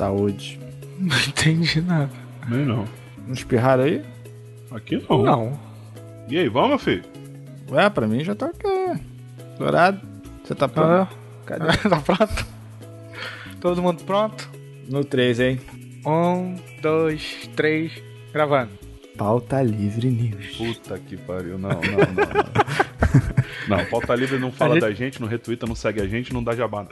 Saúde. Não entendi nada. Nem não. Não espirraram aí? Aqui não. Não. E aí, vamos, meu filho? Ué, pra mim já tá aqui. Dourado. Você tá pronto? Ah, Cadê? tá pronto? Todo mundo pronto? No 3, hein? Um, dois, três, gravando. Pauta Livre News. Puta que pariu. Não, não, não. Não, não pauta livre não fala gente- da gente, não retuita, não segue a gente, não dá jabá. não.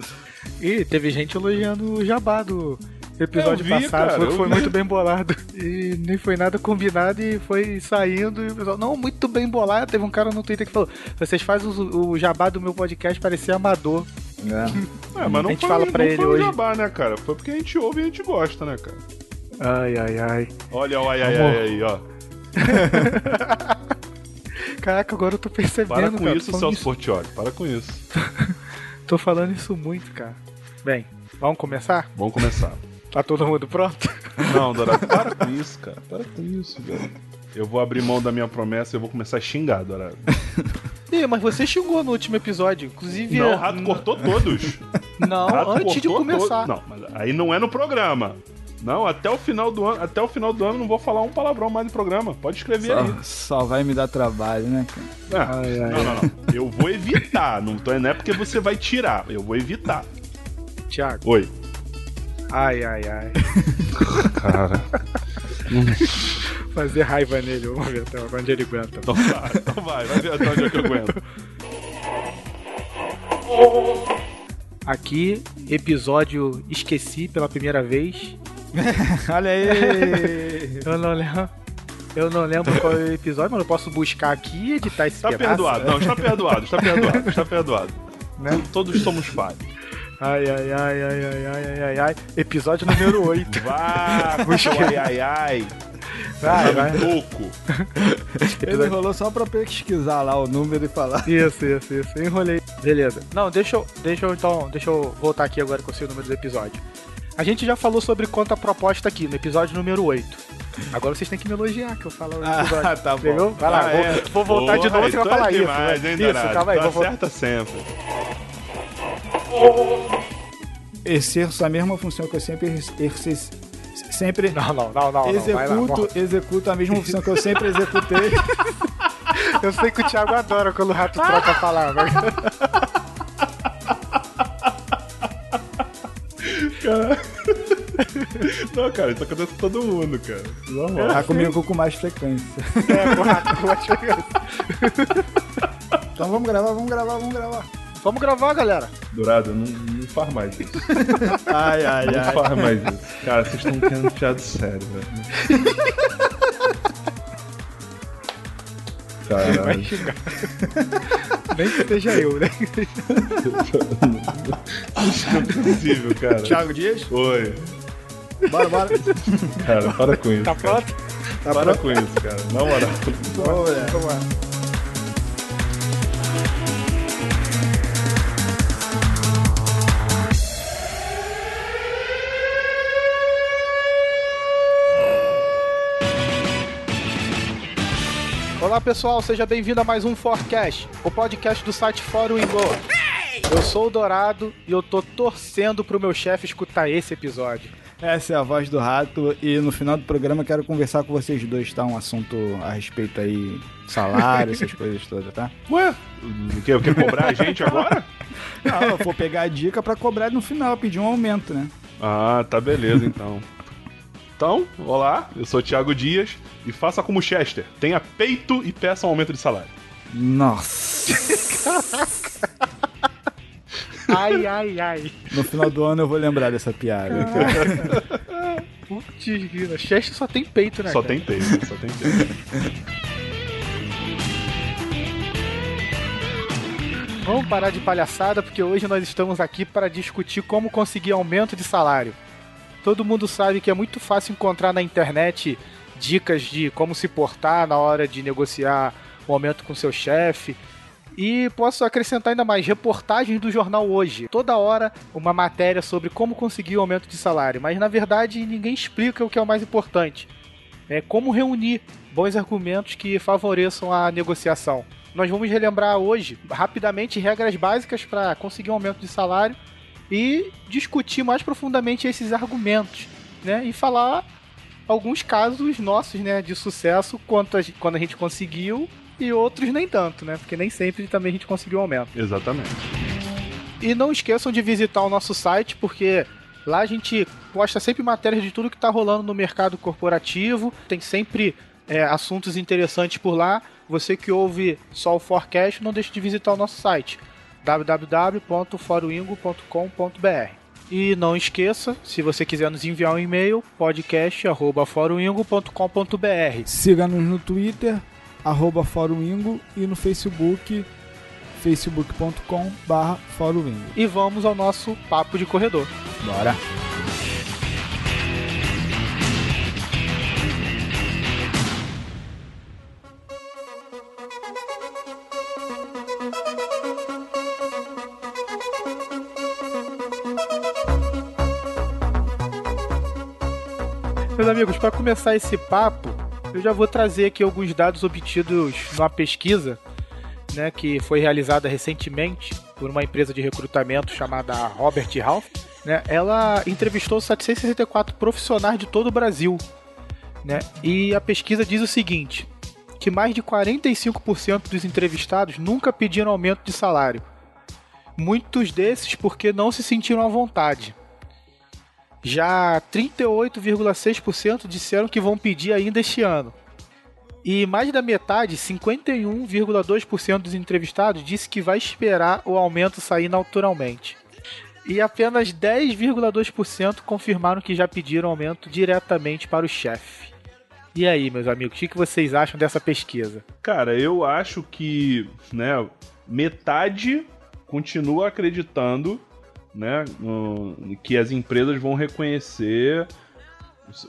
E teve gente elogiando o jabá do episódio vi, passado. cara, foi, vi. muito bem bolado. E nem foi nada combinado e foi saindo. E o pessoal, não, muito bem bolado. Teve um cara no Twitter que falou: vocês fazem o, o jabá do meu podcast parecer amador. É. É, mas não A gente foi, fala não pra ele foi hoje. jabá, né, cara? Foi porque a gente ouve e a gente gosta, né, cara? Ai, ai, ai. Olha o ai, ai, ai aí, ó. Caraca, agora eu tô percebendo. Para com cara, isso, Celso Portioli. Para com isso. Tô falando isso muito, cara. Bem, vamos começar? Vamos começar. Tá todo mundo pronto? Não, Dourado, para com isso, cara. Para com isso, velho. Eu vou abrir mão da minha promessa e eu vou começar a xingar, Dourado. Ih, mas você xingou no último episódio. Inclusive. Não, o eh, Rato cortou todos. Não, Rato antes de começar. todos. Não, mas aí não é no programa. Não, até o final do ano, até o final do ano não vou falar um palavrão mais no programa. Pode escrever aí. Só, só vai me dar trabalho, né, cara? Ah, Ai, ai, não, não, não. Eu vou evitar. Não, tô, não é porque você vai tirar. Eu vou evitar. Thiago. Oi. Ai, ai, ai. Cara. Fazer raiva nele, vamos ver até onde ele aguenta. Então vai, então vai. Vai ver até onde é que eu aguento. Aqui, episódio Esqueci pela primeira vez. Olha aí! Eu não lembro. Eu não lembro qual é o episódio, mas eu posso buscar aqui e editar esse Está pedaço. perdoado. Não, está perdoado. Está perdoado. Está perdoado. Né? Todos somos falhos. Ai, ai, ai, ai, ai, ai, ai, ai, Episódio número 8. Vá, puxa ai, ai, ai. Vai, vai. Louco. Ele enrolou só pra pesquisar lá o número e falar. Isso, isso, isso. Enrolei. Beleza. Não, deixa eu, deixa eu então, deixa eu voltar aqui agora com o seu número do episódio. A gente já falou sobre conta proposta aqui no episódio número 8. Agora vocês têm que me elogiar que eu falo ah, episódio. tá bom. Entendeu? Vai lá, ah, vou, é. vou, voltar Porra, de novo e vai então é falar demais, isso. Hein, isso, calma aí, tá vou, certa sempre. Exerço a mesma função que eu sempre exerci. Sempre Não, não, não, não. não. Vai lá, executo, executo a mesma função que eu sempre executei. eu sei que o Thiago adora quando o rato troca a palavra. Não, cara, isso acontece com todo mundo, cara. Normal. Tá comigo com mais frequência. é, o rato vai chegar. Então vamos gravar, vamos gravar, vamos gravar. Vamos gravar, galera. Dourado, não, não faz mais isso. Ai, ai, Não ai. faz mais isso. Cara, vocês estão querendo piada sério, velho. Vai Caralho. xingar. Nem que seja eu, né? Isso não é possível, cara. Thiago Dias? Oi. Bora, bora. Cara, para com isso. Tá pronto? Tá Para pronto? com isso, cara. Na moral. Vamos lá. Olá pessoal, seja bem-vindo a mais um Forecast, o podcast do site Fórum Ingo. Eu sou o Dourado e eu tô torcendo pro meu chefe escutar esse episódio. Essa é a voz do rato e no final do programa quero conversar com vocês dois, tá? Um assunto a respeito aí, salário, essas coisas todas, tá? Ué? Quer, quer cobrar a gente agora? Não, eu vou pegar a dica pra cobrar no final, pedir um aumento, né? Ah, tá beleza então. Então, olá, eu sou o Thiago Dias e faça como Chester. Tenha peito e peça um aumento de salário. Nossa! Ai, ai, ai. No final do ano eu vou lembrar dessa piada. Putz, grila, Chester só tem peito, né? Só cara? tem peito, só tem peito. Vamos parar de palhaçada porque hoje nós estamos aqui para discutir como conseguir aumento de salário. Todo mundo sabe que é muito fácil encontrar na internet dicas de como se portar na hora de negociar o aumento com seu chefe. E posso acrescentar ainda mais reportagens do jornal hoje. Toda hora uma matéria sobre como conseguir o aumento de salário, mas na verdade ninguém explica o que é o mais importante. É como reunir bons argumentos que favoreçam a negociação. Nós vamos relembrar hoje, rapidamente, regras básicas para conseguir um aumento de salário e discutir mais profundamente esses argumentos, né? E falar alguns casos nossos, né, de sucesso quanto a, quando a gente conseguiu e outros nem tanto, né? Porque nem sempre também a gente conseguiu aumento. Exatamente. E não esqueçam de visitar o nosso site, porque lá a gente posta sempre matérias de tudo que está rolando no mercado corporativo. Tem sempre é, assuntos interessantes por lá. Você que ouve só o Forecast, não deixe de visitar o nosso site www.foroingo.com.br. E não esqueça, se você quiser nos enviar um e-mail, podcast@foroingo.com.br. Siga-nos no Twitter, arroba Fórum Ingo, e no Facebook, facebook.com barra. E vamos ao nosso papo de corredor. Bora! Meus amigos, para começar esse papo, eu já vou trazer aqui alguns dados obtidos numa pesquisa né, que foi realizada recentemente por uma empresa de recrutamento chamada Robert Half. Né, ela entrevistou 764 profissionais de todo o Brasil. Né, e a pesquisa diz o seguinte: que mais de 45% dos entrevistados nunca pediram aumento de salário. Muitos desses porque não se sentiram à vontade. Já 38,6% disseram que vão pedir ainda este ano. E mais da metade, 51,2% dos entrevistados, disse que vai esperar o aumento sair naturalmente. E apenas 10,2% confirmaram que já pediram aumento diretamente para o chefe. E aí, meus amigos, o que vocês acham dessa pesquisa? Cara, eu acho que, né, metade continua acreditando, né, que as empresas vão reconhecer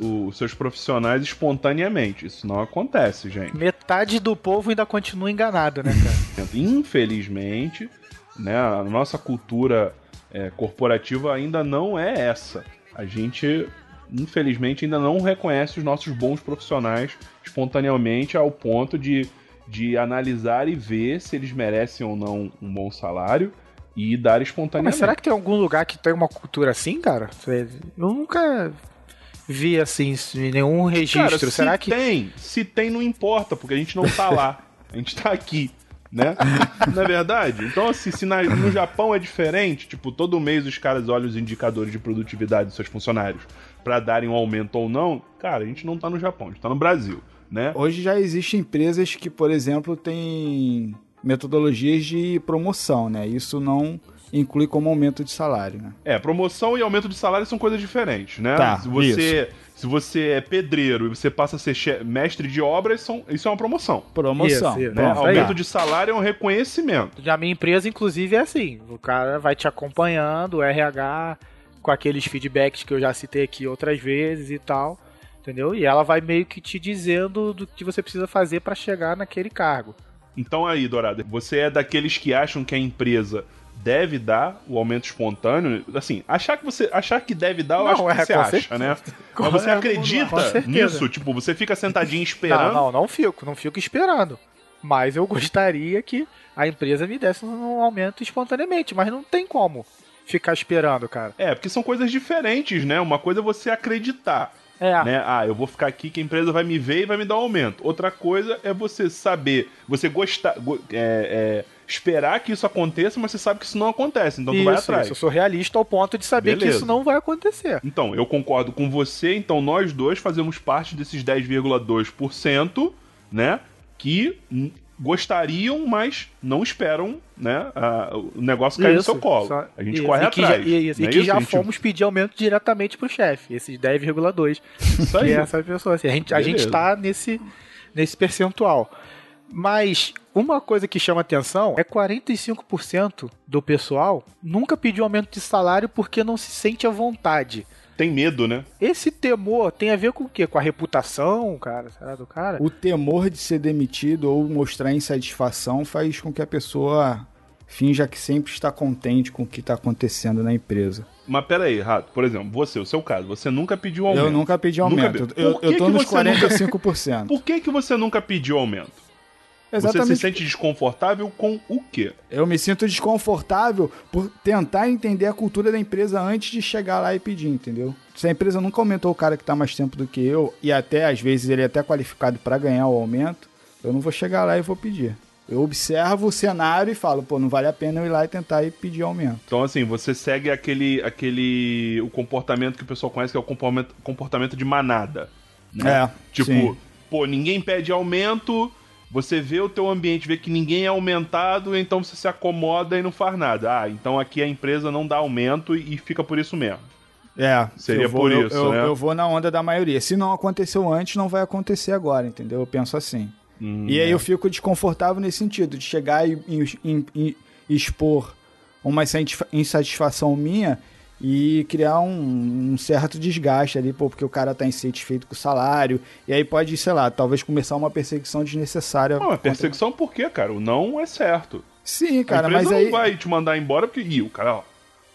os, seus profissionais espontaneamente. Isso não acontece, gente. Metade do povo ainda continua enganado, né, cara? Infelizmente, né, a nossa cultura é, corporativa ainda não é essa. A gente, infelizmente, ainda não reconhece os nossos bons profissionais espontaneamente ao ponto de, de analisar e ver se eles merecem ou não um bom salário e dar espontaneamente. Mas será que tem algum lugar que tem uma cultura assim, cara? Eu nunca vi assim em nenhum registro. Cara, será se que tem? Se tem, não importa, porque a gente não tá lá. A gente tá aqui. Né? Não é verdade? Então, assim, se na, no Japão é diferente, tipo, todo mês os caras olham os indicadores de produtividade dos seus funcionários para darem um aumento ou não, cara, a gente não tá no Japão, a gente tá no Brasil, né? Hoje já existem empresas que, por exemplo, têm metodologias de promoção, né? Isso não inclui como aumento de salário, né? É, promoção e aumento de salário são coisas diferentes, né? Tá, se você se você é pedreiro e você passa a ser mestre de obras, são, isso é uma promoção. Promoção. Isso, né? Aumento de salário é um reconhecimento. Já minha empresa, inclusive, é assim: o cara vai te acompanhando, o RH, com aqueles feedbacks que eu já citei aqui outras vezes e tal. Entendeu? E ela vai meio que te dizendo do que você precisa fazer para chegar naquele cargo. Então aí, Dourado, você é daqueles que acham que a empresa deve dar o aumento espontâneo, assim, achar que você achar que deve dar, eu não, acho que é, você acha, certeza. né? Mas você acredita nisso? Tipo, você fica sentadinho esperando? Não, não, não fico, não fico esperando. Mas eu gostaria que a empresa me desse um aumento espontaneamente, mas não tem como ficar esperando, cara. É, porque são coisas diferentes, né? Uma coisa é você acreditar. É. Né? Ah, eu vou ficar aqui que a empresa vai me ver e vai me dar um aumento. Outra coisa é você saber, você gostar, é, é, esperar que isso aconteça, mas você sabe que isso não acontece, então isso, tu vai atrás. Isso. Eu sou realista ao ponto de saber Beleza. que isso não vai acontecer. Então, eu concordo com você, então nós dois fazemos parte desses 10,2%, né? Que gostariam, mas não esperam, né? A, o negócio cair no seu colo. Só, a gente isso, corre e atrás. Já, e, e, é que isso? já gente... fomos pedir aumento diretamente pro chefe, esses 10,2. Isso aí. Que é essa pessoa. Assim, a, gente, a gente tá nesse, nesse percentual. Mas uma coisa que chama atenção é 45% do pessoal nunca pediu aumento de salário porque não se sente à vontade. Tem medo, né? Esse temor tem a ver com o quê? Com a reputação, cara, será do cara? O temor de ser demitido ou mostrar insatisfação faz com que a pessoa finja que sempre está contente com o que está acontecendo na empresa. Mas pera aí, Rato, por exemplo, você, o seu caso, você nunca pediu aumento. Eu nunca pedi aumento. Nunca... Eu, eu tô nos você 45%. Nunca... Por que, que você nunca pediu aumento? Exatamente. Você se sente desconfortável com o quê? Eu me sinto desconfortável por tentar entender a cultura da empresa antes de chegar lá e pedir, entendeu? Se a empresa nunca aumentou o cara que está mais tempo do que eu, e até às vezes ele é até qualificado para ganhar o aumento, eu não vou chegar lá e vou pedir. Eu observo o cenário e falo, pô, não vale a pena eu ir lá e tentar e pedir aumento. Então, assim, você segue aquele, aquele o comportamento que o pessoal conhece, que é o comportamento, comportamento de manada. Né? É. Tipo, sim. pô, ninguém pede aumento, você vê o teu ambiente, vê que ninguém é aumentado, então você se acomoda e não faz nada. Ah, então aqui a empresa não dá aumento e fica por isso mesmo. É, seria vou, por isso, eu, né? eu, vou na onda da maioria. Se não aconteceu antes, não vai acontecer agora, entendeu? Eu penso assim. Hum, e aí é. eu fico desconfortável nesse sentido, de chegar e, e, e, e expor uma insatisfação minha e criar um, um, certo desgaste ali, pô, porque o cara tá insatisfeito com o salário, e aí pode, sei lá, talvez começar uma perseguição desnecessária. Não, é perseguição por quê, cara? O não é certo. Sim, cara, mas aí... não vai te mandar embora porque, ih, o cara, ó,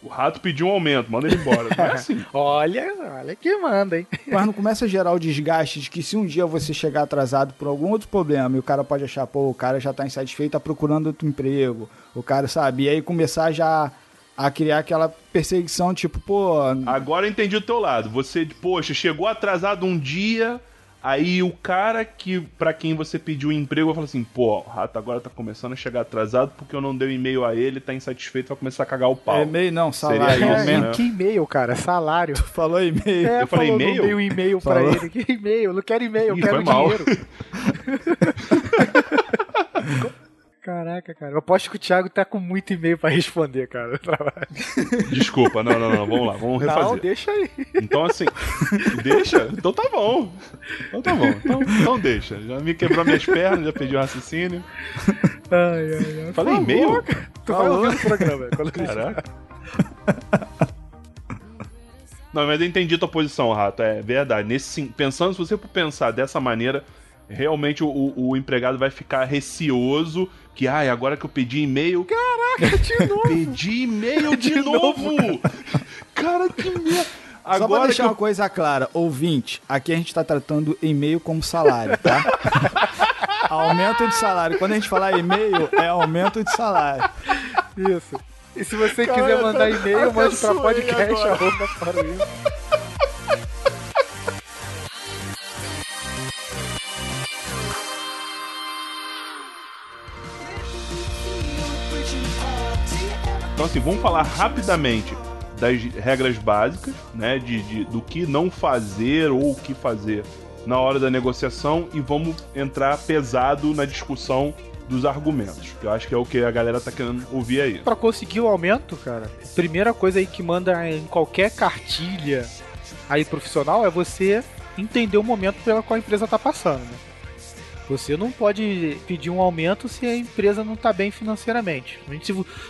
o rato pediu um aumento, manda ele embora. Não é assim. olha, olha que manda, hein? Mas não começa a gerar o desgaste de que se um dia você chegar atrasado por algum outro problema e o cara pode achar, pô, o cara já tá insatisfeito, tá procurando outro emprego, o cara sabe, e aí começar já a criar aquela perseguição, tipo, pô. Agora eu entendi o teu lado. Você, poxa, chegou atrasado um dia, aí o cara que para quem você pediu emprego vai falar assim: pô, o rato agora tá começando a chegar atrasado porque eu não dei e-mail a ele, tá insatisfeito, vai começar a cagar o pau. É e-mail não, salário. Seria isso, né? Que e-mail, cara? Salário. Tu falou e-mail. É, eu falei e-mail? Eu dei um e-mail pra ele. Que e-mail? Eu não quero e-mail, eu quero dinheiro. Caraca, cara. Eu aposto que o Thiago tá com muito e-mail pra responder, cara. Desculpa, não, não, não. Vamos lá, vamos refazer. Não, deixa aí. Então, assim, deixa? Então tá bom. Então tá bom. Então, então deixa. Já me quebrou minhas pernas, já pedi o um raciocínio. Ai, ai, ai. Falei e-mail? Tu vai ouvir o programa. Quando Caraca. Não, mas eu entendi tua posição, Rato. É verdade. Nesse, pensando, se você pensar dessa maneira, realmente o, o empregado vai ficar receoso que, ai, agora que eu pedi e-mail. Caraca, de novo! pedi e-mail de, de, novo! novo cara, que merda! Agora Só pra deixar eu... uma coisa clara, ouvinte, aqui a gente tá tratando e-mail como salário, tá? aumento de salário. Quando a gente falar e-mail, é aumento de salário. Isso. E se você Cara, quiser mandar e-mail, mande pra podcast Então, assim, vamos falar rapidamente das regras básicas, né? De, de, do que não fazer ou o que fazer na hora da negociação e vamos entrar pesado na discussão dos argumentos, que eu acho que é o que a galera tá querendo ouvir aí. Para conseguir o aumento, cara, primeira coisa aí que manda em qualquer cartilha aí profissional é você entender o momento pela qual a empresa tá passando, né? Você não pode pedir um aumento se a empresa não está bem financeiramente.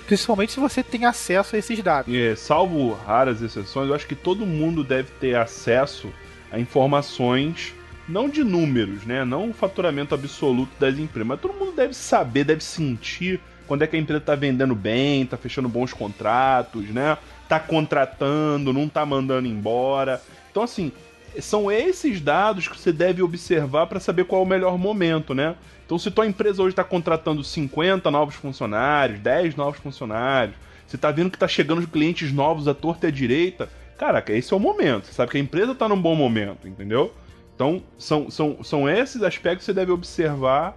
Principalmente se você tem acesso a esses dados. E, salvo raras exceções, eu acho que todo mundo deve ter acesso a informações, não de números, né? Não o faturamento absoluto das empresas, mas todo mundo deve saber, deve sentir quando é que a empresa está vendendo bem, está fechando bons contratos, né? Está contratando, não está mandando embora. Então, assim, são esses dados que você deve observar para saber qual é o melhor momento, né? Então, se tua empresa hoje está contratando 50 novos funcionários, 10 novos funcionários, você está vendo que está chegando clientes novos à torta e à direita, caraca, esse é o momento. Você sabe que a empresa está num bom momento, entendeu? Então, são, são, são esses aspectos que você deve observar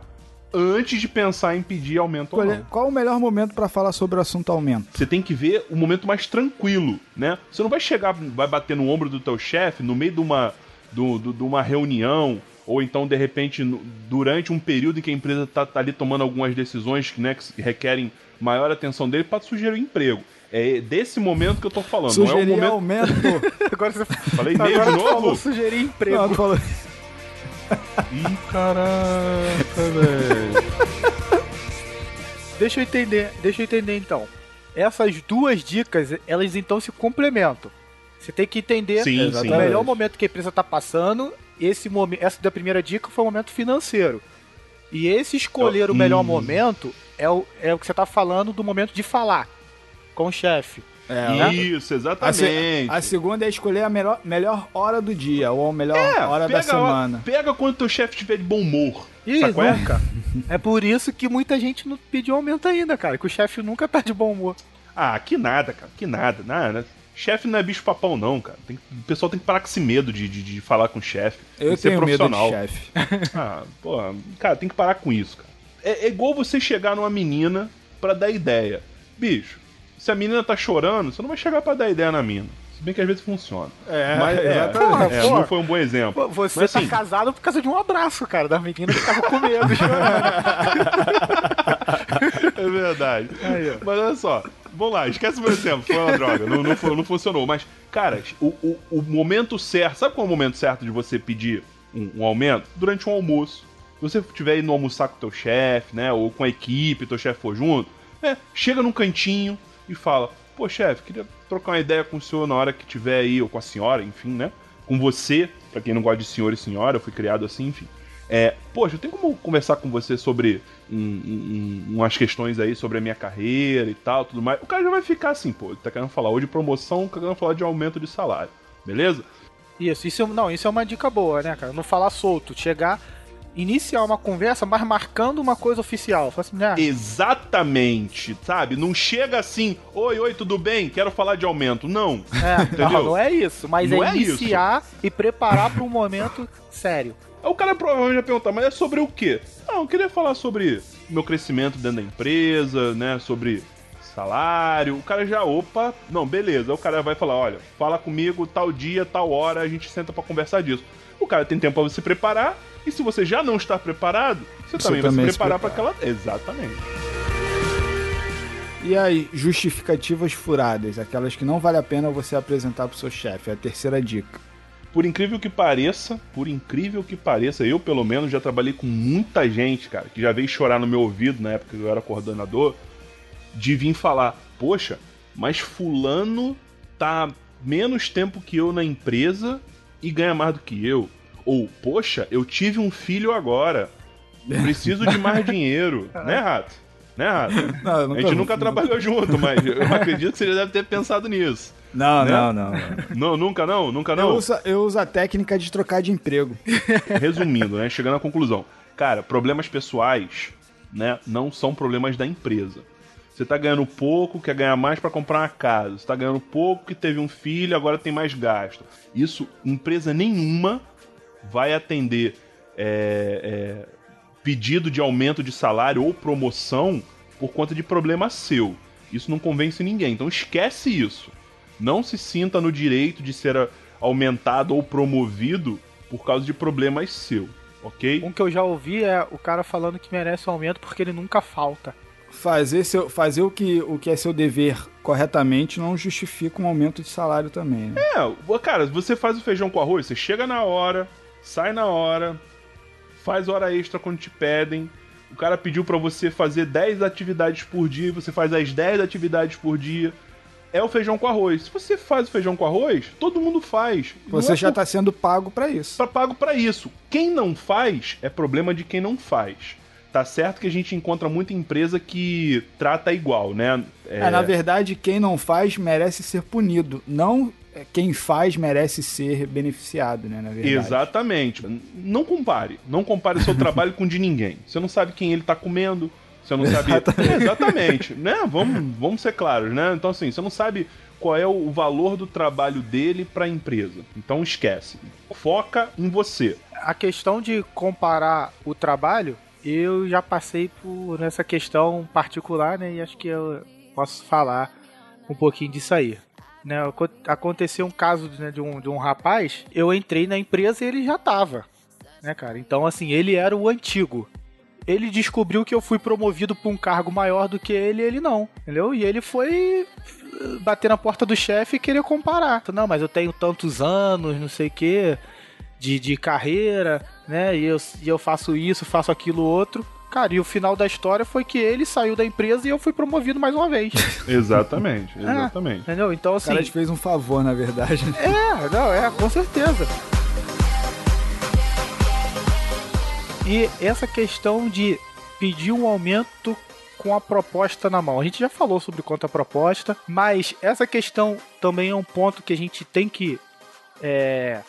antes de pensar em pedir aumento qual, ou é, não. Qual o melhor momento para falar sobre o assunto aumento? Você tem que ver o momento mais tranquilo, né? Você não vai chegar, vai bater no ombro do teu chefe no meio de uma, do, do, de uma reunião ou então de repente durante um período em que a empresa está tá ali tomando algumas decisões né, que requerem maior atenção dele para sugerir um emprego. É desse momento que eu tô falando. Sugerir não é o momento. Agora você falei meio de novo. Sugerir emprego. Não, falou... Ih, caraca, velho. Deixa eu entender, deixa eu entender então. Essas duas dicas, elas então se complementam. Você tem que entender sim, sim. o melhor momento que a empresa está passando. Esse momento, essa da primeira dica foi o momento financeiro. E esse escolher o melhor hum. momento é o, é o que você está falando do momento de falar com o chefe. É, né? Isso, exatamente. A, a, segunda é escolher a melhor, melhor hora do dia, ou a melhor é, hora da semana. Pega quando teu chefe estiver de bom humor. Ih, nunca. é por isso que muita gente não pediu aumento ainda, cara, que o chefe nunca tá de bom humor. Ah, que nada, cara, que nada, nada. Chefe não é bicho papão, não, cara. Tem, o pessoal tem que parar com esse medo de, de, de falar com o chefe. Eu tenho ser profissional. medo de chefe. ah, pô, cara, tem que parar com isso, cara. É, é igual você chegar numa menina para dar ideia. Bicho, se a menina tá chorando, você não vai chegar para dar ideia na mina. Se bem que às vezes funciona. É, Mas, é, exatamente. É, não foi um bom exemplo. Você Mas, tá assim, casado por causa de um abraço, cara, da menina que tava com medo é verdade. Aí, Mas olha só, vamos lá, esquece o meu exemplo, foi uma droga, não, não, não funcionou. Mas, cara, o, o, o, momento certo, sabe qual é o momento certo de você pedir um, um aumento? Durante um almoço. Se você estiver indo almoçar com teu chefe, né, ou com a equipe, teu chefe for junto, é, chega num cantinho e fala: pô, chefe, queria trocar uma ideia com o senhor na hora que tiver aí, ou com a senhora, enfim, né? Com você, para quem não gosta de senhor e senhora, eu fui criado assim, enfim. É, poxa, tem como conversar com você sobre um, um, umas questões aí sobre a minha carreira e tal, tudo mais. O cara já vai ficar assim, pô, ele tá querendo falar ou de promoção, tá querendo falar de aumento de salário, beleza? Isso, isso não, isso é uma dica boa, né, cara? Não falar solto, chegar iniciar uma conversa, mas marcando uma coisa oficial. Assim, ah. Exatamente, sabe? Não chega assim, oi, oi, tudo bem? Quero falar de aumento. Não. É? Não, não é isso, mas não é, é iniciar isso. e preparar para um momento sério. O cara provavelmente vai perguntar, mas é sobre o quê? Não, eu queria falar sobre meu crescimento dentro da empresa, né? Sobre salário. O cara já, opa, não, beleza. O cara vai falar, olha, fala comigo tal dia, tal hora, a gente senta para conversar disso. O cara tem tempo para se preparar e se você já não está preparado, você, você também vai se preparar para aquela. Exatamente. E aí, justificativas furadas, aquelas que não vale a pena você apresentar para o seu chefe, é a terceira dica. Por incrível que pareça, por incrível que pareça, eu pelo menos já trabalhei com muita gente, cara, que já veio chorar no meu ouvido na época que eu era coordenador, de vir falar: Poxa, mas Fulano tá menos tempo que eu na empresa e ganha mais do que eu. Ou, poxa, eu tive um filho agora. Preciso de mais dinheiro. né, Rato? Né, Rato? Não, a gente nunca trabalhou junto, mas eu acredito que você já deve ter pensado nisso. Não, né? não, não, não, não. Nunca não? Nunca não? Eu uso, eu uso a técnica de trocar de emprego. Resumindo, né? Chegando à conclusão. Cara, problemas pessoais, né? Não são problemas da empresa. Você tá ganhando pouco, quer ganhar mais para comprar uma casa. Você tá ganhando pouco, que teve um filho, agora tem mais gasto. Isso, empresa nenhuma vai atender é, é, pedido de aumento de salário ou promoção por conta de problema seu. Isso não convence ninguém. Então esquece isso. Não se sinta no direito de ser aumentado ou promovido por causa de problemas seu, ok? Um que eu já ouvi é o cara falando que merece um aumento porque ele nunca falta. Fazer, seu, fazer o, que, o que é seu dever corretamente não justifica um aumento de salário também, né? É, cara, você faz o feijão com arroz, você chega na hora, sai na hora, faz hora extra quando te pedem. O cara pediu para você fazer 10 atividades por dia, você faz as 10 atividades por dia. É o feijão com arroz. Se você faz o feijão com arroz, todo mundo faz. Você é já está por... sendo pago para isso. Tá pago para isso. Quem não faz é problema de quem não faz. Tá certo que a gente encontra muita empresa que trata igual, né? É... é na verdade, quem não faz merece ser punido. Não quem faz merece ser beneficiado, né, na verdade. Exatamente. Não compare. Não compare seu trabalho com o de ninguém. Você não sabe quem ele está comendo, você não sabe... Exatamente. É, exatamente, né? Vamos, vamos ser claros, né? Então, assim, você não sabe qual é o valor do trabalho dele para a empresa. Então, esquece. Foca em você. A questão de comparar o trabalho, eu já passei por essa questão particular, né? E acho que eu posso falar um pouquinho disso aí. Né, aconteceu um caso né, de, um, de um rapaz, eu entrei na empresa e ele já tava. Né, cara? Então, assim, ele era o antigo. Ele descobriu que eu fui promovido para um cargo maior do que ele, ele não. Entendeu? E ele foi eh, bater na porta do chefe e querer comparar. Não, mas eu tenho tantos anos, não sei o quê, de, de carreira, né? E eu, e eu faço isso, faço aquilo outro. Cara, e o final da história foi que ele saiu da empresa e eu fui promovido mais uma vez. exatamente, é, exatamente. É, entendeu? Então, assim. O cara te fez um favor, na verdade. Né? É, não, é, com certeza. E essa questão de pedir um aumento com a proposta na mão. A gente já falou sobre quanto a proposta, mas essa questão também é um ponto que a gente tem que é,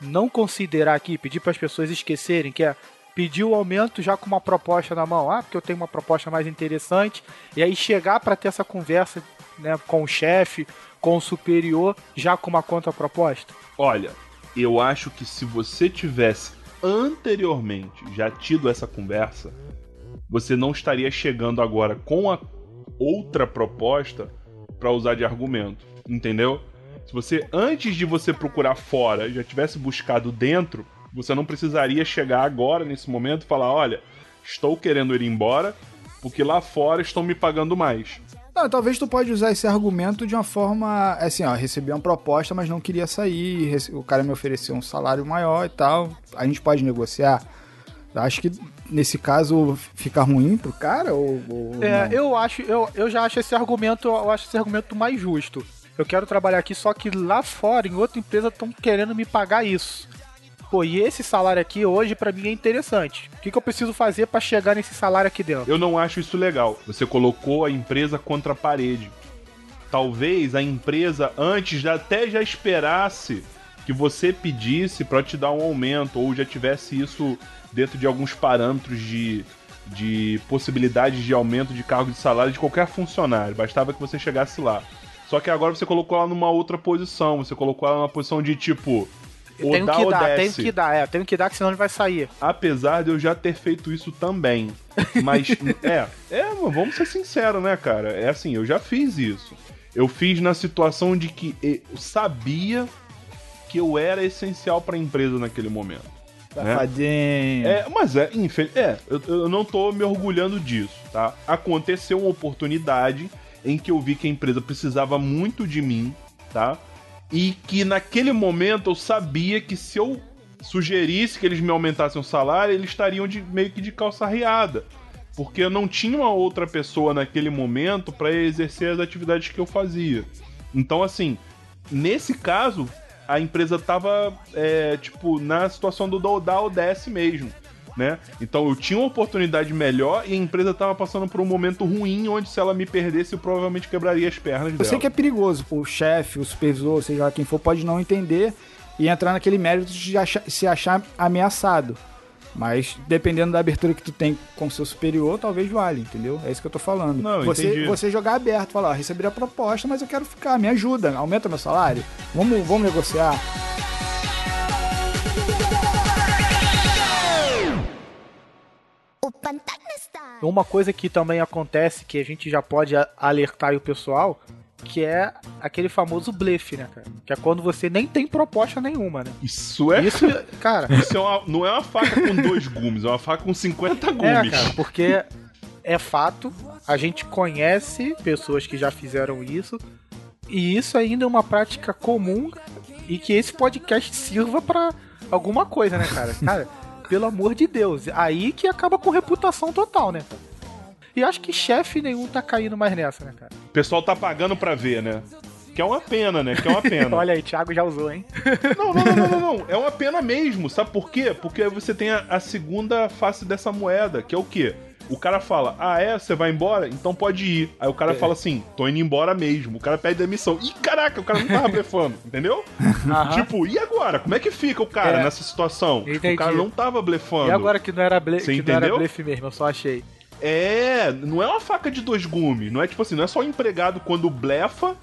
não considerar aqui, pedir para as pessoas esquecerem, que é pedir o aumento já com uma proposta na mão, ah, porque eu tenho uma proposta mais interessante, e aí chegar para ter essa conversa né, com o chefe, com o superior, já com uma contraproposta? Olha, eu acho que se você tivesse anteriormente já tido essa conversa, você não estaria chegando agora com a outra proposta para usar de argumento, entendeu? Se você antes de você procurar fora já tivesse buscado dentro, você não precisaria chegar agora nesse momento e falar, olha, estou querendo ir embora porque lá fora estão me pagando mais. Não, talvez tu pode usar esse argumento de uma forma assim, ó, recebi uma proposta, mas não queria sair, o cara me ofereceu um salário maior e tal, a gente pode negociar. Acho que nesse caso fica ruim pro cara ou, ou É, não? eu acho, eu, eu já acho esse argumento, eu acho esse argumento mais justo. Eu quero trabalhar aqui, só que lá fora, em outra empresa, estão querendo me pagar isso. Pô, e esse salário aqui hoje para mim é interessante. O que, que eu preciso fazer para chegar nesse salário aqui dentro? Eu não acho isso legal. Você colocou a empresa contra a parede. Talvez a empresa antes já até já esperasse que você pedisse para te dar um aumento ou já tivesse isso dentro de alguns parâmetros de, de possibilidades de aumento de cargo de salário de qualquer funcionário. Bastava que você chegasse lá. Só que agora você colocou ela numa outra posição. Você colocou ela numa posição de tipo. Eu tenho que dar, tenho que dar, é, tenho que dar, que senão ele vai sair. Apesar de eu já ter feito isso também. Mas, é, é, vamos ser sinceros, né, cara? É assim, eu já fiz isso. Eu fiz na situação de que eu sabia que eu era essencial para a empresa naquele momento. Né? Safadinho. Né? É, mas é, infel... é eu, eu não tô me orgulhando disso, tá? Aconteceu uma oportunidade em que eu vi que a empresa precisava muito de mim, tá? E que naquele momento eu sabia que se eu sugerisse que eles me aumentassem o salário, eles estariam de, meio que de calça riada. Porque eu não tinha uma outra pessoa naquele momento para exercer as atividades que eu fazia. Então, assim, nesse caso, a empresa tava, é, tipo, na situação do da ODS mesmo né? Então eu tinha uma oportunidade melhor e a empresa estava passando por um momento ruim onde se ela me perdesse eu provavelmente quebraria as pernas eu dela. Eu sei que é perigoso, o chefe, o supervisor, seja lá quem for, pode não entender e entrar naquele mérito de achar, se achar ameaçado. Mas dependendo da abertura que tu tem com o seu superior, talvez vale, entendeu? É isso que eu tô falando. Não, você, entendi. você jogar aberto, falar, ó, recebi a proposta, mas eu quero ficar, me ajuda, aumenta meu salário, vamos, vamos negociar. Uma coisa que também acontece, que a gente já pode alertar o pessoal, que é aquele famoso blefe, né, cara? Que é quando você nem tem proposta nenhuma, né? Isso é. Isso, cara. Isso é uma, não é uma faca com dois gumes, é uma faca com 50 gumes. É, cara, porque é fato, a gente conhece pessoas que já fizeram isso, e isso ainda é uma prática comum e que esse podcast sirva para alguma coisa, né, cara? Cara pelo amor de Deus. Aí que acaba com reputação total, né? E acho que chefe nenhum tá caindo mais nessa, né, cara? O pessoal tá pagando pra ver, né? Que é uma pena, né? Que é uma pena. Olha aí, Thiago já usou, hein? não, não, não, não, não, É uma pena mesmo. Sabe por quê? Porque você tem a, a segunda face dessa moeda, que é o quê? O cara fala, ah, é? Você vai embora? Então pode ir. Aí o cara é. fala assim, tô indo embora mesmo. O cara pede demissão. Ih, caraca, o cara não tava blefando, entendeu? Tipo, e agora? Como é que fica o cara é. nessa situação? Entendi. O cara não tava blefando. E agora que não era, ble Você que entendeu? não era blefe mesmo, eu só achei. É, não é uma faca de dois gumes. Não é tipo assim, não é só o empregado quando blefa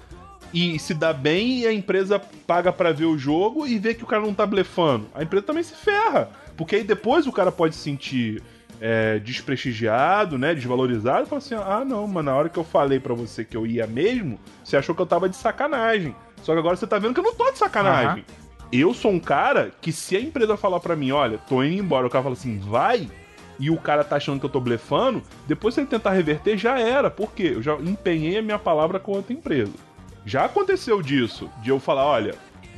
e se dá bem e a empresa paga para ver o jogo e vê que o cara não tá blefando. A empresa também se ferra. Porque aí depois o cara pode sentir é, desprestigiado, né, desvalorizado, fala assim: ah, não, mas na hora que eu falei para você que eu ia mesmo, você achou que eu tava de sacanagem. Só que agora você tá vendo que eu não tô de sacanagem. Uhum. Eu sou um cara que, se a empresa falar para mim, olha, tô indo embora, o cara fala assim, vai, e o cara tá achando que eu tô blefando, depois se ele tentar reverter, já era. Por quê? Eu já empenhei a minha palavra com outra empresa. Já aconteceu disso, de eu falar, olha,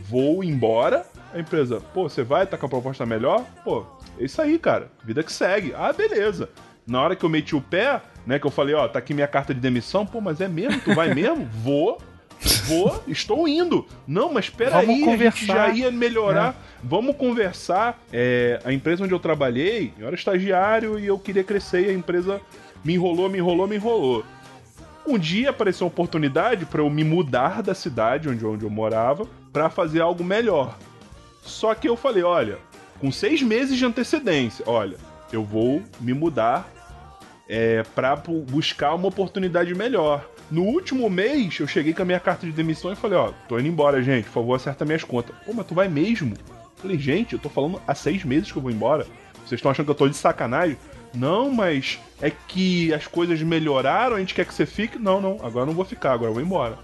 vou embora, a empresa, pô, você vai, tá com a proposta melhor? Pô, é isso aí, cara. Vida que segue. Ah, beleza. Na hora que eu meti o pé, né, que eu falei, ó, tá aqui minha carta de demissão, pô, mas é mesmo? Tu vai mesmo? Vou. Vou, estou indo. Não, mas espera aí, gente já ia melhorar. É. Vamos conversar. É, a empresa onde eu trabalhei, eu era estagiário e eu queria crescer e a empresa me enrolou, me enrolou, me enrolou. Um dia apareceu uma oportunidade para eu me mudar da cidade onde, onde eu morava para fazer algo melhor. Só que eu falei, olha, com seis meses de antecedência. Olha, eu vou me mudar é, para buscar uma oportunidade melhor. No último mês, eu cheguei com a minha carta de demissão e falei, ó, tô indo embora, gente, por favor, acerta minhas contas. Pô, mas tu vai mesmo? Eu falei, gente, eu tô falando há seis meses que eu vou embora. Vocês estão achando que eu tô de sacanagem? Não, mas é que as coisas melhoraram, a gente quer que você fique. Não, não, agora eu não vou ficar, agora eu vou embora.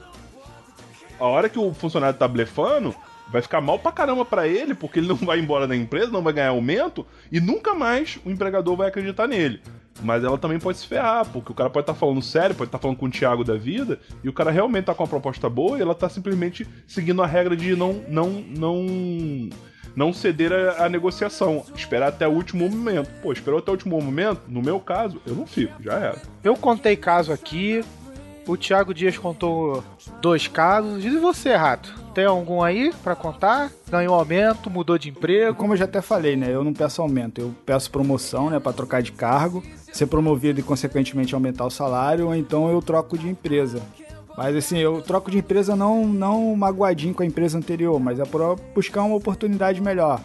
A hora que o funcionário tá blefando, vai ficar mal pra caramba pra ele, porque ele não vai embora da empresa, não vai ganhar aumento, e nunca mais o empregador vai acreditar nele. Mas ela também pode se ferrar, porque o cara pode estar tá falando sério, pode estar tá falando com o Thiago da vida, e o cara realmente tá com uma proposta boa e ela tá simplesmente seguindo a regra de não não não não ceder a, a, negociação, esperar até o último momento. Pô, esperou até o último momento? No meu caso, eu não fico, já era. Eu contei caso aqui, o Thiago Dias contou dois casos. E você, Rato? Tem algum aí para contar? Ganhou aumento, mudou de emprego? Como eu já até falei, né? Eu não peço aumento, eu peço promoção, né? Para trocar de cargo, ser promovido e consequentemente aumentar o salário, ou então eu troco de empresa. Mas assim, eu troco de empresa não, não magoadinho com a empresa anterior, mas é para buscar uma oportunidade melhor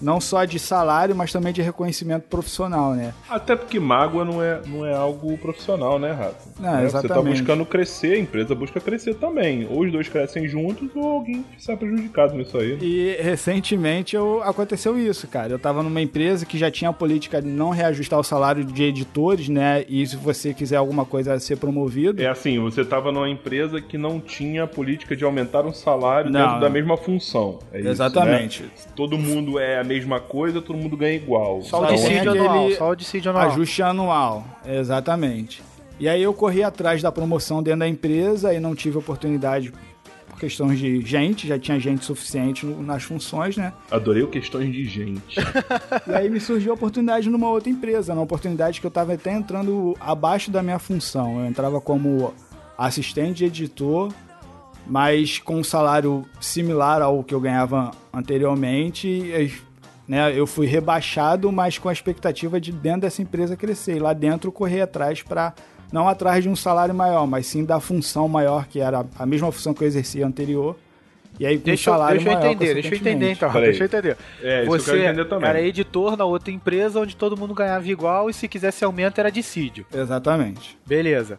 não só de salário, mas também de reconhecimento profissional, né? Até porque mágoa não é, não é algo profissional, né, Rato? Não, é, exatamente. Você tá buscando crescer, a empresa busca crescer também. Ou os dois crescem juntos, ou alguém sai prejudicado nisso aí. E recentemente eu, aconteceu isso, cara. Eu tava numa empresa que já tinha a política de não reajustar o salário de editores, né? E se você quiser alguma coisa a ser promovido. É assim, você tava numa empresa que não tinha a política de aumentar um salário não, dentro da mesma função. É exatamente. Isso, né? Todo mundo é mesma coisa, todo mundo ganha igual. Só o dissídio anual, só o dissídio anual. Ajuste anual, exatamente. E aí eu corri atrás da promoção dentro da empresa e não tive oportunidade por questões de gente, já tinha gente suficiente nas funções, né? Adorei o questões de gente. e aí me surgiu a oportunidade numa outra empresa, uma oportunidade que eu estava até entrando abaixo da minha função. Eu entrava como assistente de editor mas com um salário similar ao que eu ganhava anteriormente né? Eu fui rebaixado, mas com a expectativa de dentro dessa empresa crescer. E lá dentro correr atrás para não atrás de um salário maior, mas sim da função maior, que era a mesma função que eu exercia anterior. E aí, com deixa, salário deixa eu maior, entender, deixa eu entender então. Peraí. Deixa eu entender. É, Você eu entender também. era editor na outra empresa onde todo mundo ganhava igual e se quisesse aumento era dissídio. Exatamente. Beleza.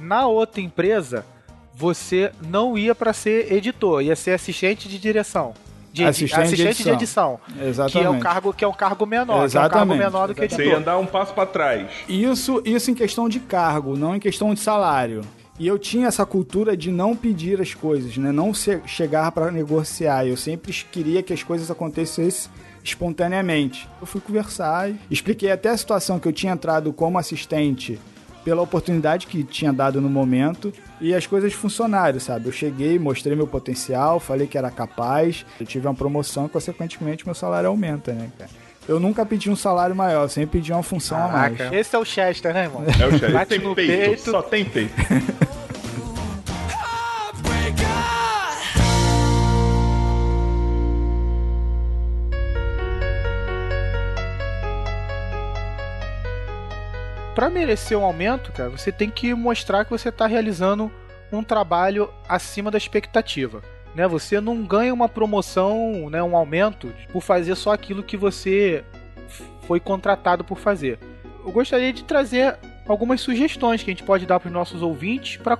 Na outra empresa, você não ia para ser editor, ia ser assistente de direção de, assistente, assistente de, edição. de, edição. Exatamente. Que é um cargo que é um cargo menor, Exatamente. é um cargo menor do que editor. Você ia andar um passo para trás. Isso, isso em questão de cargo, não em questão de salário. E eu tinha essa cultura de não pedir as coisas, né? Não chegar para negociar. Eu sempre queria que as coisas acontecessem espontaneamente. Eu fui conversar, expliquei até a situação que eu tinha entrado como assistente pela oportunidade que tinha dado no momento e as coisas funcionaram, sabe? Eu cheguei, mostrei meu potencial, falei que era capaz, eu tive uma promoção e, consequentemente, meu salário aumenta, né, cara? Eu nunca pedi um salário maior, eu sempre pedi uma função Caraca. a mais. Esse é o Chester, né, irmão? É o Chester. Bate tem no peito, peito, só tem peito. para merecer um aumento, cara, você tem que mostrar que você está realizando um trabalho acima da expectativa. Né? Você não ganha uma promoção, né, um aumento, por fazer só aquilo que você foi contratado por fazer. Eu gostaria de trazer algumas sugestões que a gente pode dar para os nossos ouvintes para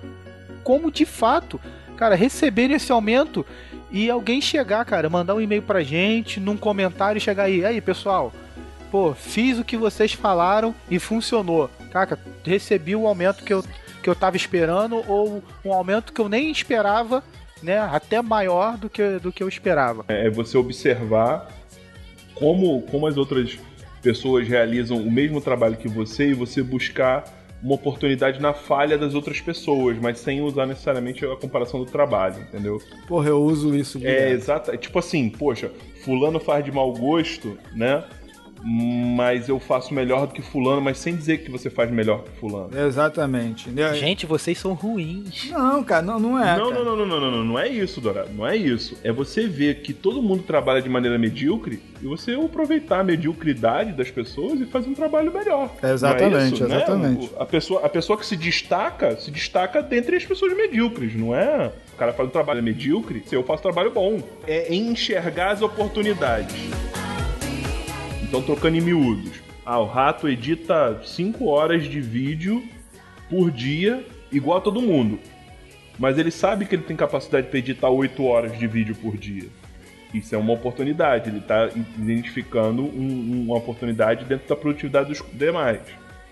como de fato, cara, receber esse aumento e alguém chegar, cara, mandar um e-mail pra gente, num comentário chegar aí, aí pessoal, pô, fiz o que vocês falaram e funcionou. Caca, recebi o aumento que eu, que eu tava esperando ou um aumento que eu nem esperava, né? Até maior do que, do que eu esperava. É, é você observar como, como as outras pessoas realizam o mesmo trabalho que você e você buscar uma oportunidade na falha das outras pessoas, mas sem usar necessariamente a comparação do trabalho, entendeu? Porra, eu uso isso. É, exato. Tipo assim, poxa, fulano faz de mau gosto, né? Mas eu faço melhor do que fulano, mas sem dizer que você faz melhor que fulano. Exatamente. Gente, vocês são ruins. Não, cara, não, não é. Não, não, não, não, não, não, não, não é isso, Dourado. Não é isso. É você ver que todo mundo trabalha de maneira medíocre e você aproveitar a mediocridade das pessoas e fazer um trabalho melhor. Exatamente, é isso, exatamente. Né? A, pessoa, a pessoa que se destaca, se destaca dentre as pessoas medíocres, não é? O cara faz um trabalho medíocre, se eu faço um trabalho bom. É enxergar as oportunidades. Então, trocando em miúdos. Ah, o rato edita 5 horas de vídeo por dia, igual a todo mundo. Mas ele sabe que ele tem capacidade para editar 8 horas de vídeo por dia. Isso é uma oportunidade, ele está identificando um, uma oportunidade dentro da produtividade dos demais,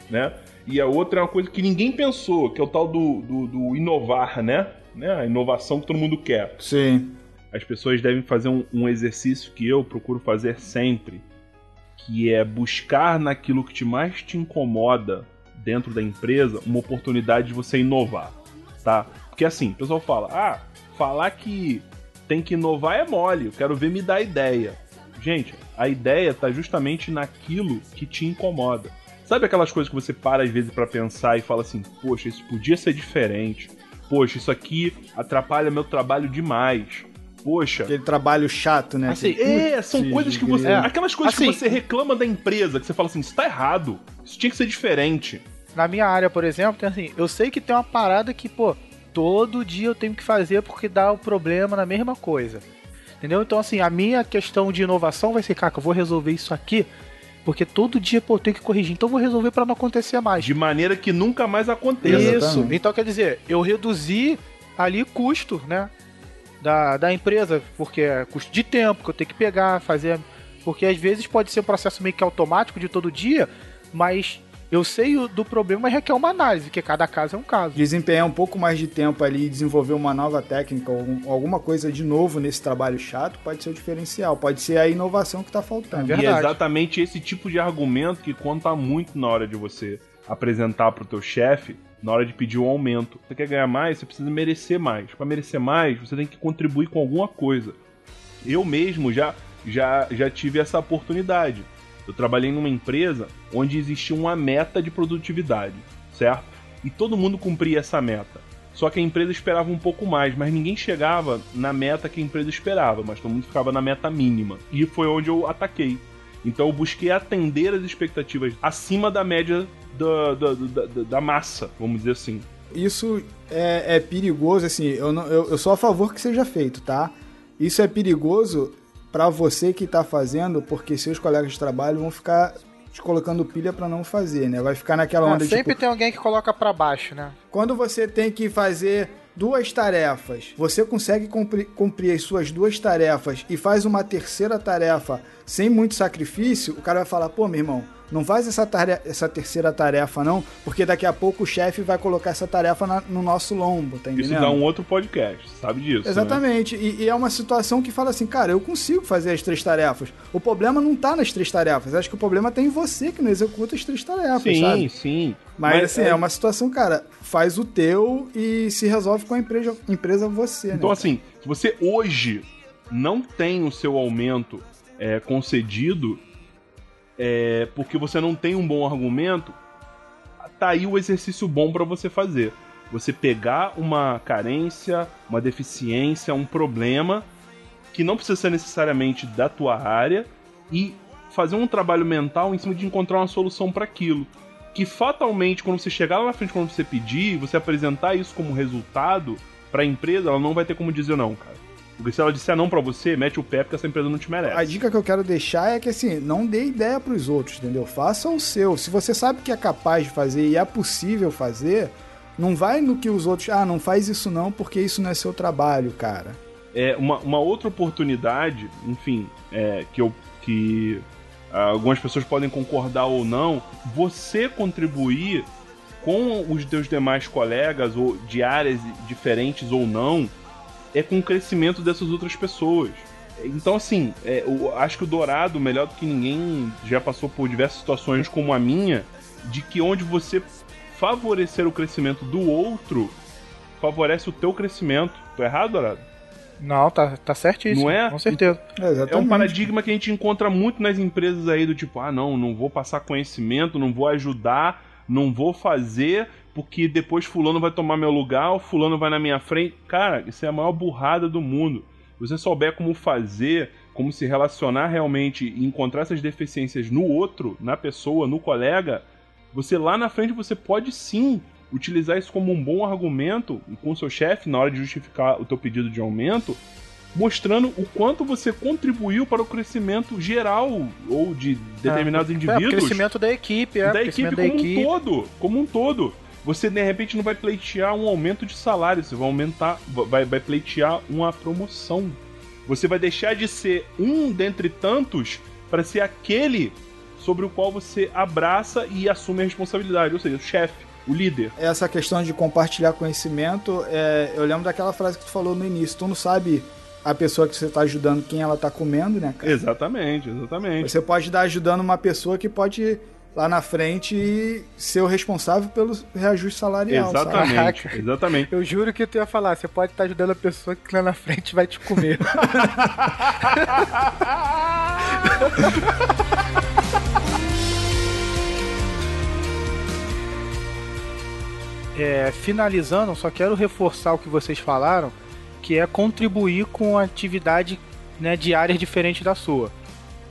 né? E a outra é uma coisa que ninguém pensou, que é o tal do, do, do inovar, né? né? A inovação que todo mundo quer. Sim. As pessoas devem fazer um, um exercício que eu procuro fazer sempre, que é buscar naquilo que te mais te incomoda dentro da empresa uma oportunidade de você inovar, tá? Porque assim, o pessoal fala, ah, falar que tem que inovar é mole, eu quero ver me dar ideia. Gente, a ideia tá justamente naquilo que te incomoda. Sabe aquelas coisas que você para às vezes para pensar e fala assim, poxa, isso podia ser diferente. Poxa, isso aqui atrapalha meu trabalho demais. Poxa. Aquele trabalho chato, né? Assim, é, são coisas que você. É. Aquelas coisas assim, que você reclama da empresa, que você fala assim, isso tá errado. Isso tinha que ser diferente. Na minha área, por exemplo, tem assim, eu sei que tem uma parada que, pô, todo dia eu tenho que fazer porque dá o problema na mesma coisa. Entendeu? Então, assim, a minha questão de inovação vai ser, cara, eu vou resolver isso aqui, porque todo dia, pô, eu tenho que corrigir. Então eu vou resolver para não acontecer mais. De maneira que nunca mais aconteça. Isso. Exatamente. Então, quer dizer, eu reduzi ali custo, né? Da, da empresa, porque é custo de tempo que eu tenho que pegar, fazer. Porque às vezes pode ser um processo meio que automático de todo dia, mas eu sei do problema, mas requer uma análise, porque cada caso é um caso. Desempenhar um pouco mais de tempo ali e desenvolver uma nova técnica, ou alguma coisa de novo nesse trabalho chato, pode ser o diferencial, pode ser a inovação que está faltando. É e é exatamente esse tipo de argumento que conta muito na hora de você apresentar para o teu chefe, na hora de pedir um aumento. Você quer ganhar mais, você precisa merecer mais. Para merecer mais, você tem que contribuir com alguma coisa. Eu mesmo já já já tive essa oportunidade. Eu trabalhei numa empresa onde existia uma meta de produtividade, certo? E todo mundo cumpria essa meta. Só que a empresa esperava um pouco mais, mas ninguém chegava na meta que a empresa esperava, mas todo mundo ficava na meta mínima. E foi onde eu ataquei. Então eu busquei atender as expectativas acima da média da, da, da, da massa, vamos dizer assim. Isso é, é perigoso, assim, eu, não, eu, eu sou a favor que seja feito, tá? Isso é perigoso para você que está fazendo, porque seus colegas de trabalho vão ficar te colocando pilha para não fazer, né? Vai ficar naquela onda de. Sempre tipo, tem alguém que coloca para baixo, né? Quando você tem que fazer duas tarefas, você consegue cumprir, cumprir as suas duas tarefas e faz uma terceira tarefa sem muito sacrifício, o cara vai falar: pô, meu irmão não faz essa, tarefa, essa terceira tarefa, não, porque daqui a pouco o chefe vai colocar essa tarefa na, no nosso lombo, tá entendendo? Isso dá um outro podcast, sabe disso. Né? Exatamente. Né? E, e, é uma situação que fala assim, cara, eu consigo fazer as três tarefas. O problema não tá nas três tarefas. Acho que o problema tem em você que não executa as três tarefas, sim, sabe? Sim, sim. Mas, Mas assim, é... é... uma situação, cara, faz o teu e se resolve com a empresa, empresa você, né, Então, né, assim, se você hoje não tem o seu aumento é, concedido, é, porque você não tem um bom argumento, tá aí o exercício bom para você fazer. Você pegar uma carência, uma deficiência, um problema que não precisa ser necessariamente da tua área e fazer um trabalho mental em cima de encontrar uma solução para aquilo. Que fatalmente, quando você chegar lá na frente, quando você pedir, você apresentar isso como resultado para a empresa, ela não vai ter como dizer não, cara. Porque se ela disser não para você, mete o pé porque essa empresa não te merece. A dica que eu quero deixar é que assim, não dê ideia para os outros, entendeu? Faça o seu. Se você sabe que é capaz de fazer e é possível fazer, não vai no que os outros, ah, não faz isso não porque isso não é seu trabalho, cara. É uma, uma outra oportunidade, enfim, é, que eu que algumas pessoas podem concordar ou não, você contribuir com os teus demais colegas ou de áreas diferentes ou não é com o crescimento dessas outras pessoas. Então, assim, é, eu acho que o Dourado, melhor do que ninguém, já passou por diversas situações como a minha, de que onde você favorecer o crescimento do outro, favorece o teu crescimento. Tô errado, Dourado? Não, tá, tá certíssimo. Não é? Com certeza. É, é um paradigma que a gente encontra muito nas empresas aí, do tipo, ah, não, não vou passar conhecimento, não vou ajudar, não vou fazer, porque depois fulano vai tomar meu lugar, o fulano vai na minha frente. Cara, isso é a maior burrada do mundo. Se você souber como fazer, como se relacionar realmente e encontrar essas deficiências no outro, na pessoa, no colega, você lá na frente você pode sim utilizar isso como um bom argumento com seu chefe na hora de justificar o teu pedido de aumento mostrando o quanto você contribuiu para o crescimento geral ou de determinados é, indivíduos. É, o crescimento da equipe, é. Da equipe como um todo. Como um todo. Você de repente não vai pleitear um aumento de salário, você vai aumentar, vai, vai pleitear uma promoção. Você vai deixar de ser um dentre tantos para ser aquele sobre o qual você abraça e assume a responsabilidade, ou seja, o chefe o líder. Essa questão de compartilhar conhecimento, é, eu lembro daquela frase que tu falou no início. Tu não sabe a pessoa que você está ajudando quem ela está comendo, né, cara? Exatamente, exatamente. Você pode estar ajudando uma pessoa que pode lá na frente ser o responsável pelo reajuste salarial. Exatamente, sabe? exatamente. Eu juro que tu ia falar, você pode estar ajudando a pessoa que lá na frente vai te comer. é, finalizando, só quero reforçar o que vocês falaram, que é contribuir com a atividade né, de áreas diferentes da sua.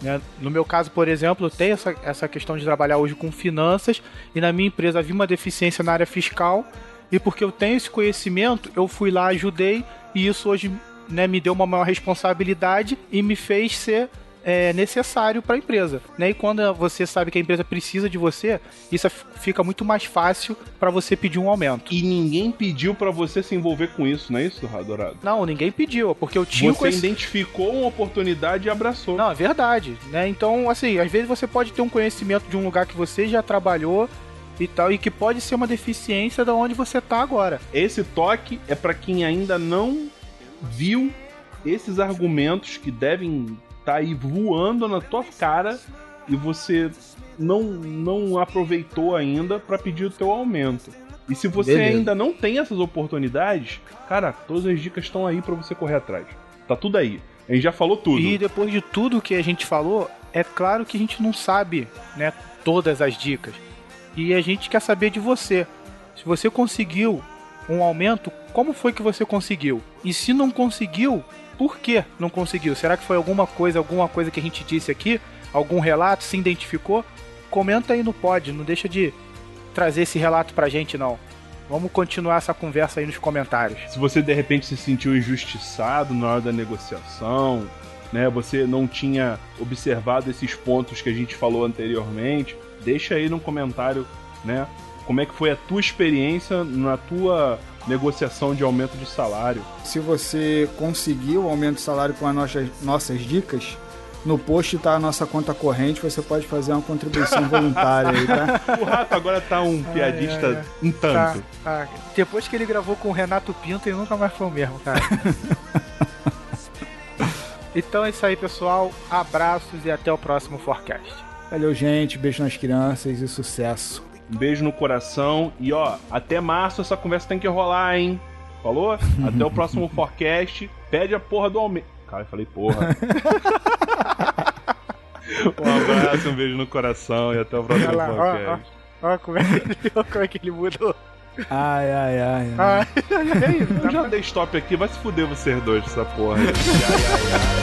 Né? No meu caso, por exemplo, eu tenho essa, essa questão de trabalhar hoje com finanças e na minha empresa havia uma deficiência na área fiscal e porque eu tenho esse conhecimento, eu fui lá, ajudei e isso hoje né, me deu uma maior responsabilidade e me fez ser é, necessário para a empresa. Né? E quando você sabe que a empresa precisa de você, isso fica muito mais fácil para você pedir um aumento. E ninguém pediu para você se envolver com isso, não é isso, Dourado? Não, ninguém pediu, porque eu tinha. Você identificou uma oportunidade e abraçou. Não, é verdade. Né? Então, assim, às vezes você pode ter um conhecimento de um lugar que você já trabalhou e tal, e que pode ser uma deficiência da de onde você tá agora. Esse toque é para quem ainda não viu esses argumentos que devem tá aí voando na tua cara e você não, não aproveitou ainda para pedir o teu aumento. E se você Beleza. ainda não tem essas oportunidades, cara, todas as dicas estão aí para você correr atrás. Tá tudo aí. A gente já falou tudo. E depois de tudo que a gente falou, é claro que a gente não sabe, né, todas as dicas. E a gente quer saber de você. Se você conseguiu um aumento, como foi que você conseguiu? E se não conseguiu, por que não conseguiu? Será que foi alguma coisa, alguma coisa que a gente disse aqui? Algum relato? Se identificou? Comenta aí no pod, não deixa de trazer esse relato pra gente não. Vamos continuar essa conversa aí nos comentários. Se você de repente se sentiu injustiçado na hora da negociação, né? Você não tinha observado esses pontos que a gente falou anteriormente, deixa aí no comentário, né? Como é que foi a tua experiência na tua negociação de aumento de salário. Se você conseguiu o aumento de salário com as nossas, nossas dicas, no post está a nossa conta corrente, você pode fazer uma contribuição voluntária aí, tá? O Rato agora tá um piadista é, é, é. em tanto. Tá, tá. Depois que ele gravou com o Renato Pinto, ele nunca mais foi o mesmo, cara. então é isso aí, pessoal. Abraços e até o próximo Forecast. Valeu, gente. Beijo nas crianças e sucesso. Um beijo no coração. E ó, até março essa conversa tem que rolar, hein? Falou? Até o próximo forecast. Pede a porra do aumento. Cara, eu falei porra. um abraço, um beijo no coração e até o próximo lá, forecast. Ó, ó, ó, como, é que ele, como é que ele mudou. Ai, ai, ai. ai. ai, ai, ai eu já dei stop aqui, vai se fuder vocês dois essa porra. ai, ai, ai.